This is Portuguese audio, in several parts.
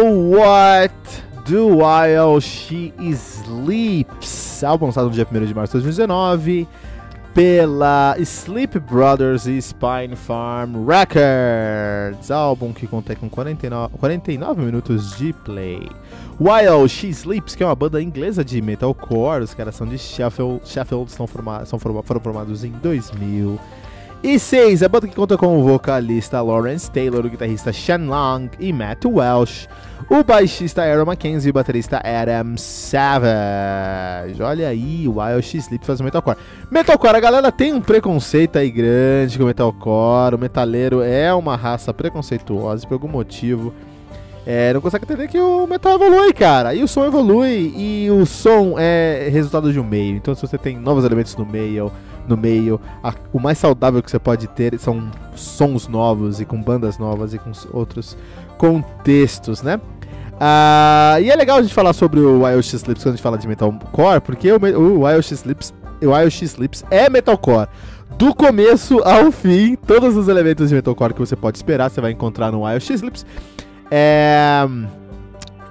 What Do While She Sleeps, álbum lançado no dia 1 de março de 2019 pela Sleep Brothers e Spine Farm Records, álbum que conta com 49, 49 minutos de play. While She Sleeps, que é uma banda inglesa de metalcore, os caras são de Sheffield, Sheffield são formados, são formados, foram formados em 2000. E 6, a banda que conta com o vocalista Lawrence Taylor, o guitarrista Shan Long e Matt Welsh, o baixista Aaron Mackenzie e o baterista Adam Savage. Olha aí, o Wild Sleep faz metalcore. Metalcore, a galera tem um preconceito aí grande com metalcore, o metaleiro é uma raça preconceituosa por algum motivo. É, não consegue entender que o metal evolui, cara. E o som evolui e o som é resultado de um meio. Então, se você tem novos elementos no meio, no meio. A, o mais saudável que você pode ter são sons novos e com bandas novas e com outros contextos, né? Ah, e é legal a gente falar sobre o Wild X Lips quando a gente fala de metalcore, porque o, o Wild X Lips, o Wild X Lips é metalcore. Do começo ao fim, todos os elementos de metalcore que você pode esperar, você vai encontrar no Wild X Lips. É...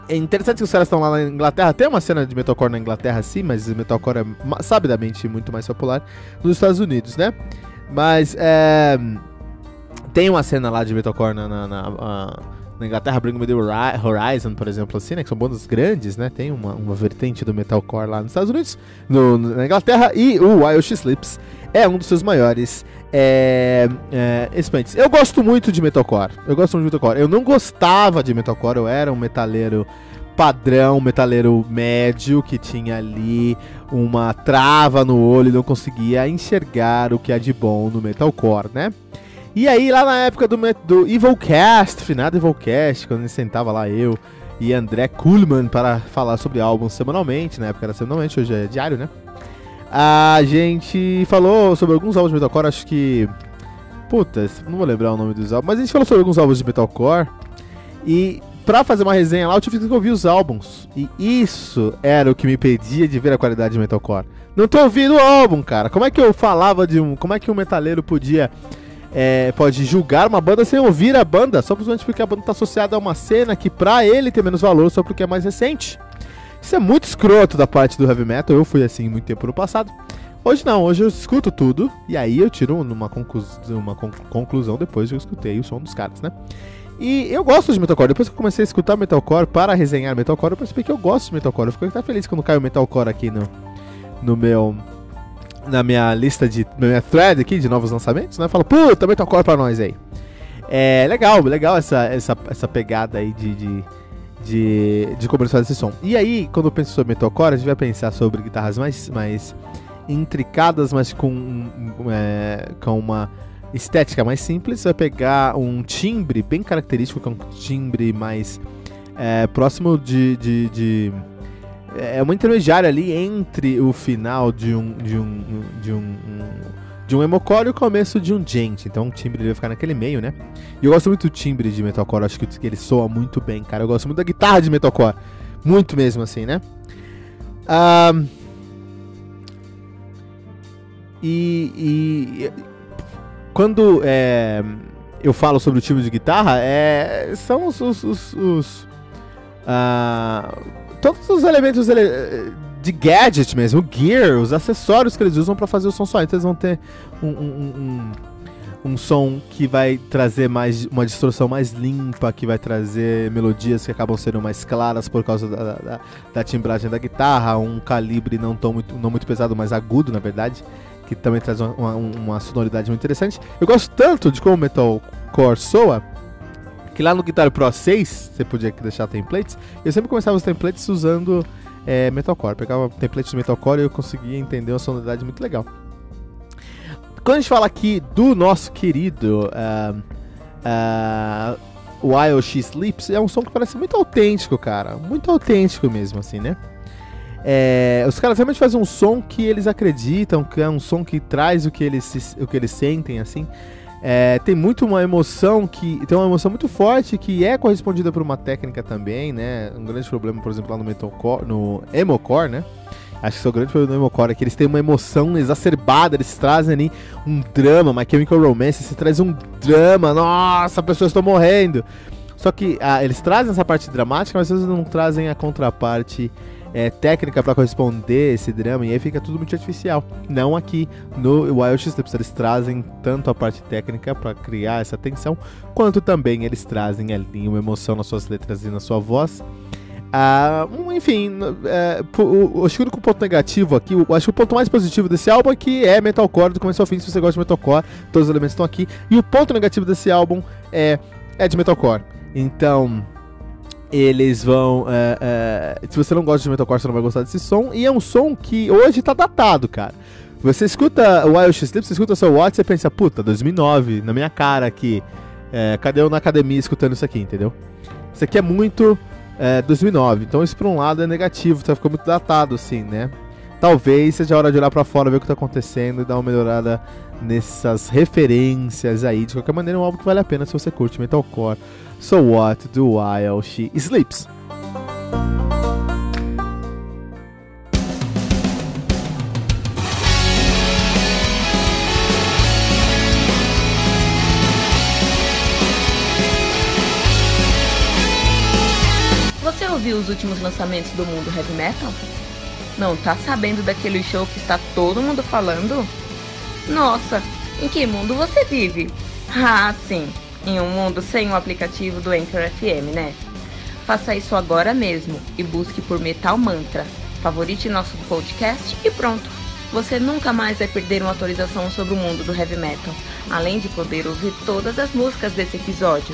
É interessante que os caras estão lá na Inglaterra. Tem uma cena de metalcore na Inglaterra, sim, mas metalcore é sabidamente muito mais popular nos Estados Unidos, né? Mas é, tem uma cena lá de metalcore na, na, na, na Inglaterra, Bring Me The Horizon, por exemplo, assim, né? Que são bandas grandes, né? Tem uma, uma vertente do metalcore lá nos Estados Unidos, no, na Inglaterra. E o Wild She Sleeps é um dos seus maiores é, é. Eu gosto muito de metalcore. Eu gosto muito de metalcore. Eu não gostava de metalcore, eu era um metaleiro padrão metaleiro médio que tinha ali uma trava no olho e não conseguia enxergar o que é de bom no metalcore, né? E aí, lá na época do, do Evilcast, finado Evilcast, quando sentava lá eu e André Kuhlmann para falar sobre álbuns semanalmente, na época era semanalmente, hoje é diário, né? A gente falou sobre alguns álbuns de metalcore, acho que. Puta, não vou lembrar o nome dos álbuns, mas a gente falou sobre alguns álbuns de metalcore. E pra fazer uma resenha lá, eu tive que ouvir os álbuns. E isso era o que me pedia de ver a qualidade de metalcore. Não tô ouvindo o álbum, cara. Como é que eu falava de um. Como é que um metaleiro podia é, pode julgar uma banda sem ouvir a banda, só simplesmente porque a banda está associada a uma cena que pra ele tem menos valor só porque é mais recente. Isso é muito escroto da parte do heavy metal, eu fui assim muito tempo no passado. Hoje não, hoje eu escuto tudo e aí eu tiro uma, uma conclusão depois que eu escutei o som dos caras, né? E eu gosto de metalcore. Depois que eu comecei a escutar metalcore para resenhar metalcore, eu percebi que eu gosto de metalcore. Eu fico até feliz quando cai o metalcore aqui no, no meu na minha lista de. Na minha thread aqui de novos lançamentos, né? Fala, puta, Metalcore pra nós aí. É legal, legal essa, essa, essa pegada aí de, de, de, de esse som. E aí, quando eu penso sobre Metalcore, a gente vai pensar sobre guitarras mais, mais intricadas, mas com, é, com uma estética mais simples. Vai pegar um timbre bem característico, que é um timbre mais é, próximo de, de, de é uma intermediária ali entre o final de um de um de um, de um emocore e o começo de um gente. Então o timbre vai ficar naquele meio, né? E eu gosto muito do timbre de metalcore, acho que ele soa muito bem, cara. Eu gosto muito da guitarra de metalcore, muito mesmo assim, né? E, e, quando é, eu falo sobre o timbre de guitarra, é, são os, os, os, os uh, todos os elementos ele de gadget mesmo, o gear, os acessórios que eles usam para fazer o som só. Então eles vão ter um, um, um, um, som que vai trazer mais uma distorção mais limpa, que vai trazer melodias que acabam sendo mais claras por causa da, da, da timbragem da guitarra, um calibre não, tão muito, não muito pesado, mas agudo, na verdade, que também traz uma, uma, uma sonoridade muito interessante. Eu gosto tanto de como o metalcore soa que lá no Guitar Pro 6, você podia deixar templates, eu sempre começava os templates usando é, Metalcore. Pegava templates de Metalcore e eu conseguia entender uma sonoridade muito legal. Quando a gente fala aqui do nosso querido uh, uh, While She Sleeps, é um som que parece muito autêntico, cara. Muito autêntico mesmo, assim, né? É, os caras realmente fazem um som que eles acreditam, que é um som que traz o que eles, o que eles sentem, assim. É, tem muito uma emoção que tem uma emoção muito forte que é correspondida por uma técnica também, né? Um grande problema, por exemplo, lá no metalcore, no emocore, né? Acho que é o grande problema do emocore é que eles têm uma emoção exacerbada, eles trazem ali um drama, My Chemical Romance, você traz um drama, nossa, pessoas estão morrendo. Só que ah, eles trazem essa parte dramática, mas vezes não trazem a contraparte é, técnica para corresponder esse drama e aí fica tudo muito artificial. Não aqui no Wild Steps, eles trazem tanto a parte técnica para criar essa tensão, quanto também eles trazem ali uma emoção nas suas letras e na sua voz. Ah, enfim, é, o, que o único ponto negativo aqui, o, acho que o ponto mais positivo desse álbum é que é metalcore do começo ao fim, se você gosta de metalcore, todos os elementos estão aqui. E o ponto negativo desse álbum é, é de metalcore. Então, eles vão. É, é, se você não gosta de metalcore, você não vai gostar desse som. E é um som que hoje tá datado, cara. Você escuta o Wild Sleep, você escuta o seu Watch você pensa, puta, 2009, na minha cara aqui. É, cadê eu na academia escutando isso aqui, entendeu? Isso aqui é muito 2009. É, então, isso por um lado é negativo, tá ficando muito datado, assim, né? Talvez seja a hora de olhar para fora, ver o que tá acontecendo e dar uma melhorada nessas referências aí. De qualquer maneira, é um álbum que vale a pena se você curte metalcore. So what do while she sleeps? Você ouviu os últimos lançamentos do mundo heavy metal? Não tá sabendo daquele show que está todo mundo falando? Nossa, em que mundo você vive? Ah, sim em um mundo sem o aplicativo do Anchor FM, né? Faça isso agora mesmo e busque por Metal Mantra. Favorite nosso podcast e pronto. Você nunca mais vai perder uma atualização sobre o mundo do heavy metal, além de poder ouvir todas as músicas desse episódio.